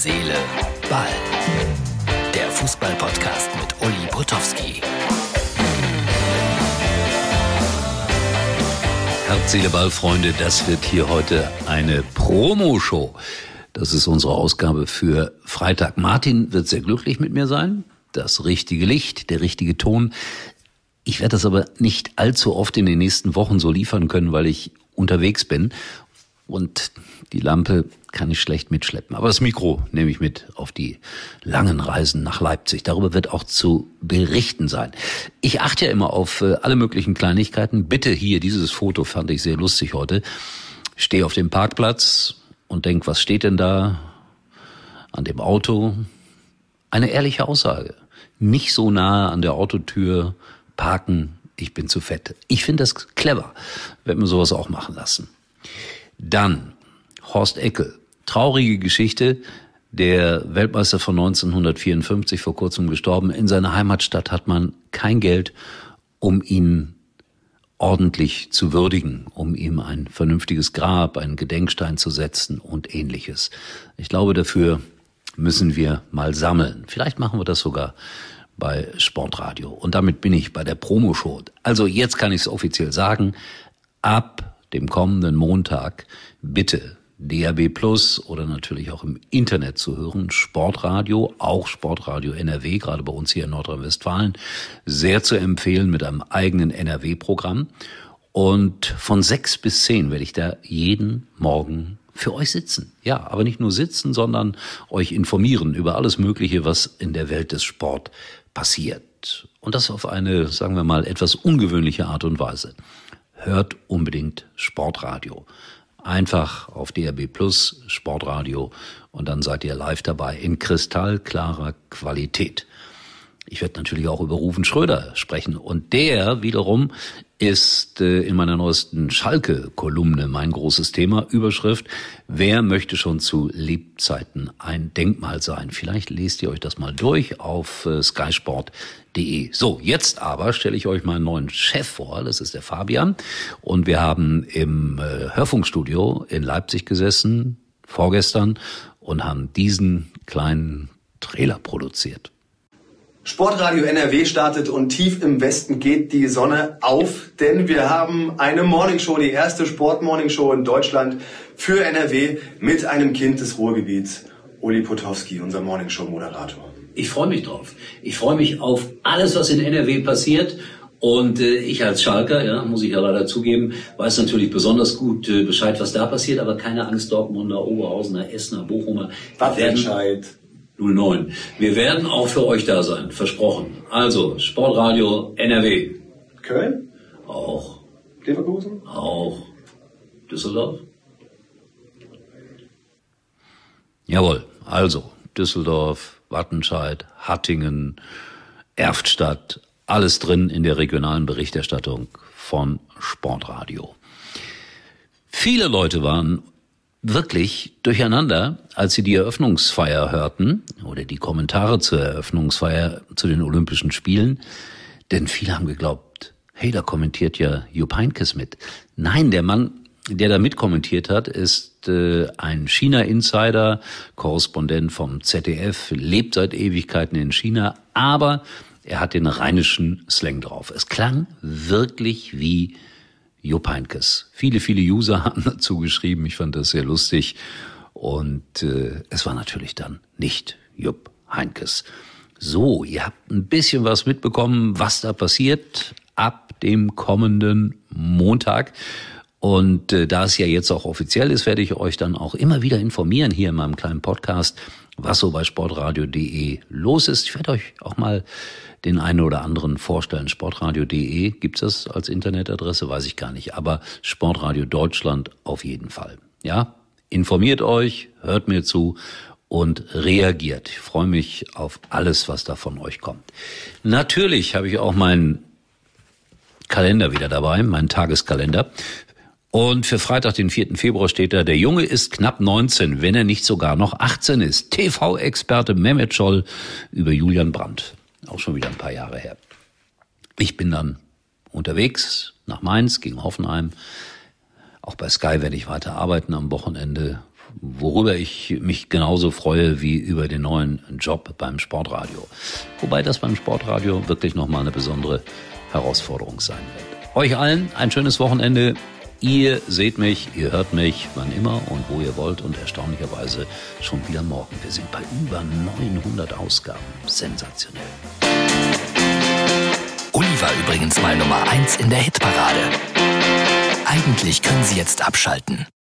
Seele, Ball. Der Fußball-Podcast mit Uli Potowski. Herz, Seele, Ball, Freunde, das wird hier heute eine Promo-Show. Das ist unsere Ausgabe für Freitag. Martin wird sehr glücklich mit mir sein. Das richtige Licht, der richtige Ton. Ich werde das aber nicht allzu oft in den nächsten Wochen so liefern können, weil ich unterwegs bin. Und die Lampe kann ich schlecht mitschleppen. Aber das Mikro nehme ich mit auf die langen Reisen nach Leipzig. Darüber wird auch zu berichten sein. Ich achte ja immer auf äh, alle möglichen Kleinigkeiten. Bitte hier, dieses Foto fand ich sehr lustig heute. Stehe auf dem Parkplatz und denk, was steht denn da an dem Auto? Eine ehrliche Aussage. Nicht so nahe an der Autotür parken, ich bin zu fett. Ich finde das clever, wenn wir sowas auch machen lassen. Dann Horst Eckel. Traurige Geschichte. Der Weltmeister von 1954 vor kurzem gestorben. In seiner Heimatstadt hat man kein Geld, um ihn ordentlich zu würdigen, um ihm ein vernünftiges Grab, einen Gedenkstein zu setzen und ähnliches. Ich glaube, dafür müssen wir mal sammeln. Vielleicht machen wir das sogar bei Sportradio. Und damit bin ich bei der Promoshow. Also jetzt kann ich es offiziell sagen. Ab dem kommenden Montag bitte DAB Plus oder natürlich auch im Internet zu hören. Sportradio, auch Sportradio NRW, gerade bei uns hier in Nordrhein-Westfalen, sehr zu empfehlen mit einem eigenen NRW-Programm. Und von sechs bis zehn werde ich da jeden Morgen für euch sitzen. Ja, aber nicht nur sitzen, sondern euch informieren über alles Mögliche, was in der Welt des Sport passiert. Und das auf eine, sagen wir mal, etwas ungewöhnliche Art und Weise. Hört unbedingt Sportradio. Einfach auf DRB Plus Sportradio und dann seid ihr live dabei in kristallklarer Qualität. Ich werde natürlich auch über Rufen Schröder sprechen. Und der wiederum ist äh, in meiner neuesten Schalke-Kolumne mein großes Thema. Überschrift, wer möchte schon zu Lebzeiten ein Denkmal sein? Vielleicht lest ihr euch das mal durch auf äh, skysport.de. So, jetzt aber stelle ich euch meinen neuen Chef vor. Das ist der Fabian. Und wir haben im äh, Hörfunkstudio in Leipzig gesessen, vorgestern, und haben diesen kleinen Trailer produziert. Sportradio NRW startet und tief im Westen geht die Sonne auf, denn wir haben eine Morningshow, die erste Sport-Morningshow in Deutschland für NRW mit einem Kind des Ruhrgebiets, Uli Potowski, unser Morningshow-Moderator. Ich freue mich drauf. Ich freue mich auf alles, was in NRW passiert. Und äh, ich als Schalker, ja, muss ich ja leider zugeben, weiß natürlich besonders gut äh, Bescheid, was da passiert, aber keine Angst, Dortmunder, Oberhausener, Essener, Bochumer. Wattentscheid. 09. Wir werden auch für euch da sein, versprochen. Also, Sportradio NRW. Köln? Auch. Leverkusen? Auch. Düsseldorf? Jawohl. Also, Düsseldorf, Wattenscheid, Hattingen, Erftstadt, alles drin in der regionalen Berichterstattung von Sportradio. Viele Leute waren wirklich durcheinander, als sie die Eröffnungsfeier hörten oder die Kommentare zur Eröffnungsfeier zu den Olympischen Spielen. Denn viele haben geglaubt, hey, da kommentiert ja Jupp Heynckes mit. Nein, der Mann, der da mitkommentiert hat, ist äh, ein China-Insider, Korrespondent vom ZDF, lebt seit Ewigkeiten in China, aber er hat den rheinischen Slang drauf. Es klang wirklich wie Jupp Heynckes. Viele, viele User haben dazu geschrieben. Ich fand das sehr lustig. Und äh, es war natürlich dann nicht Jupp Heinkes. So, ihr habt ein bisschen was mitbekommen, was da passiert ab dem kommenden Montag. Und äh, da es ja jetzt auch offiziell ist, werde ich euch dann auch immer wieder informieren hier in meinem kleinen Podcast, was so bei sportradio.de los ist. Ich werde euch auch mal den einen oder anderen vorstellen. Sportradio.de gibt's das als Internetadresse, weiß ich gar nicht, aber Sportradio Deutschland auf jeden Fall. Ja, informiert euch, hört mir zu und reagiert. Ich freue mich auf alles, was da von euch kommt. Natürlich habe ich auch meinen Kalender wieder dabei, meinen Tageskalender. Und für Freitag, den 4. Februar steht da, der Junge ist knapp 19, wenn er nicht sogar noch 18 ist. TV-Experte Mehmet Scholl über Julian Brandt. Auch schon wieder ein paar Jahre her. Ich bin dann unterwegs nach Mainz gegen Hoffenheim. Auch bei Sky werde ich weiter arbeiten am Wochenende. worüber ich mich genauso freue wie über den neuen Job beim Sportradio. Wobei das beim Sportradio wirklich nochmal eine besondere Herausforderung sein wird. Euch allen ein schönes Wochenende. Ihr seht mich, ihr hört mich, wann immer und wo ihr wollt und erstaunlicherweise schon wieder morgen. Wir sind bei über 900 Ausgaben. Sensationell. Uli war übrigens mal Nummer 1 in der Hitparade. Eigentlich können Sie jetzt abschalten.